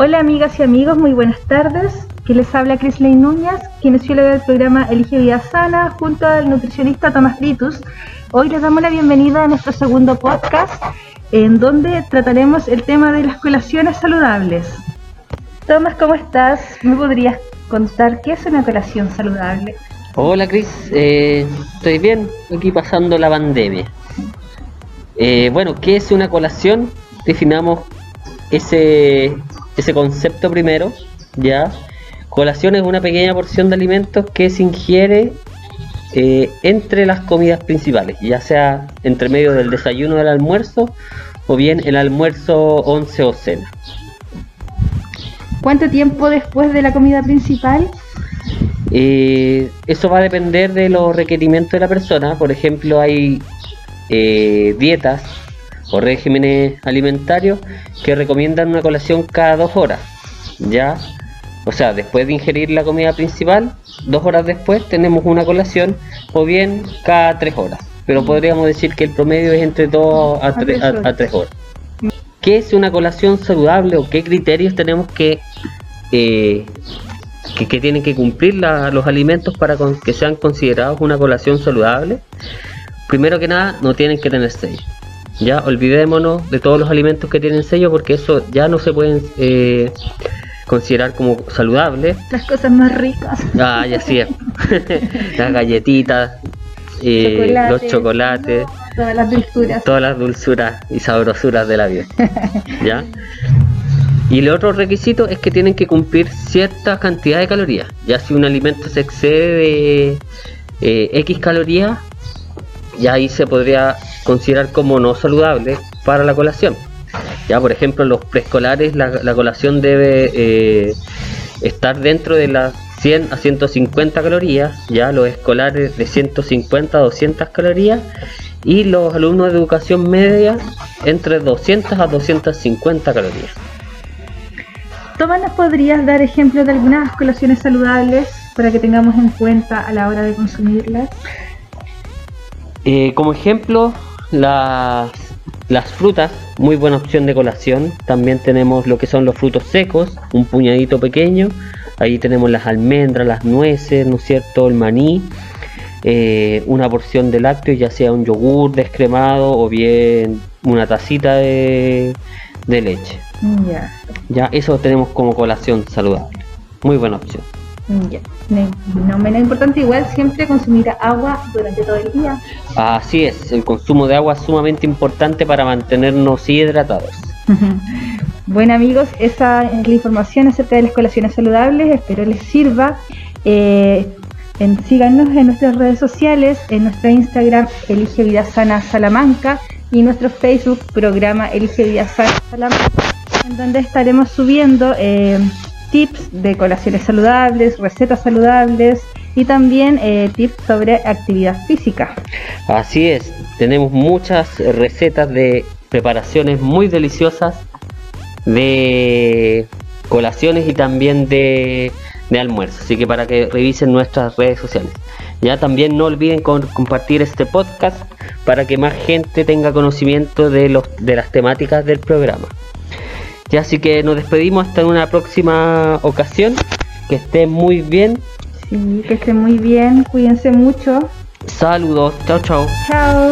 Hola amigas y amigos, muy buenas tardes. Que les habla Crisley Núñez, kinesióloga del programa Elige Vida Sana, junto al nutricionista Tomás Litus. Hoy les damos la bienvenida a nuestro segundo podcast, en donde trataremos el tema de las colaciones saludables. Tomás, ¿cómo estás? ¿Me podrías contar qué es una colación saludable? Hola Cris, eh, estoy bien, aquí pasando la pandemia. Eh, bueno, ¿qué es una colación? Definamos ese, ese concepto primero, ¿ya? Colación es una pequeña porción de alimentos que se ingiere eh, entre las comidas principales, ya sea entre medio del desayuno del almuerzo o bien el almuerzo, once o cena. ¿Cuánto tiempo después de la comida principal? Eh, eso va a depender de los requerimientos de la persona. Por ejemplo, hay eh, dietas o regímenes alimentarios que recomiendan una colación cada dos horas. ¿Ya? O sea, después de ingerir la comida principal, dos horas después tenemos una colación o bien cada tres horas. Pero podríamos decir que el promedio es entre dos a, tres, a, tres horas. ¿Qué es una colación saludable o qué criterios tenemos que, eh, que, tienen que cumplir los alimentos para que sean considerados una colación saludable? Primero que nada, no tienen que tener sello. Ya olvidémonos de todos los alimentos que tienen sello porque eso ya no se pueden eh, considerar como saludables. Las cosas más ricas. Ah, ya sí. las galletitas, eh, los chocolates. todas las dulzuras. Todas las dulzuras y sabrosuras de la vida. ¿Ya? Y el otro requisito es que tienen que cumplir cierta cantidad de calorías. Ya si un alimento se excede de eh, X calorías, ya ahí se podría considerar como no saludable para la colación. Ya, por ejemplo, los preescolares la, colación debe eh, estar dentro de las 100 a 150 calorías, ya los escolares de 150 a 200 calorías y los alumnos de educación media entre 200 a 250 calorías. Tomás, ¿nos podrías dar ejemplos de algunas colaciones saludables para que tengamos en cuenta a la hora de consumirlas? Eh, como ejemplo, las, las frutas, muy buena opción de colación. También tenemos lo que son los frutos secos, un puñadito pequeño. Ahí tenemos las almendras, las nueces, ¿no es cierto? El maní. Eh, una porción de lácteos, ya sea un yogur descremado o bien una tacita de, leche. Ya, eso tenemos como colación saludable. Muy buena opción. Ya. No menos importante, igual siempre consumir agua durante todo el día. Así es, el consumo de agua es sumamente importante para mantenernos hidratados. bueno amigos, esa es la información acerca de las colaciones saludables, espero les sirva. Eh, en, síganos en nuestras redes sociales, en nuestro Instagram Elige Vida Sana Salamanca y nuestro Facebook programa Elige Vida Sana Salamanca, en donde estaremos subiendo eh, tips de colaciones saludables, recetas saludables y también eh, tips sobre actividad física. Así es, tenemos muchas recetas de preparaciones muy deliciosas de colaciones y también de, de almuerzo. Así que para que revisen nuestras redes sociales. Ya también no olviden compartir este podcast para que más gente tenga conocimiento de, los, de las temáticas del programa. Ya así que nos despedimos hasta una próxima ocasión. Que estén muy bien. Sí, que estén muy bien. Cuídense mucho. Saludos. Chao, chao. Chao.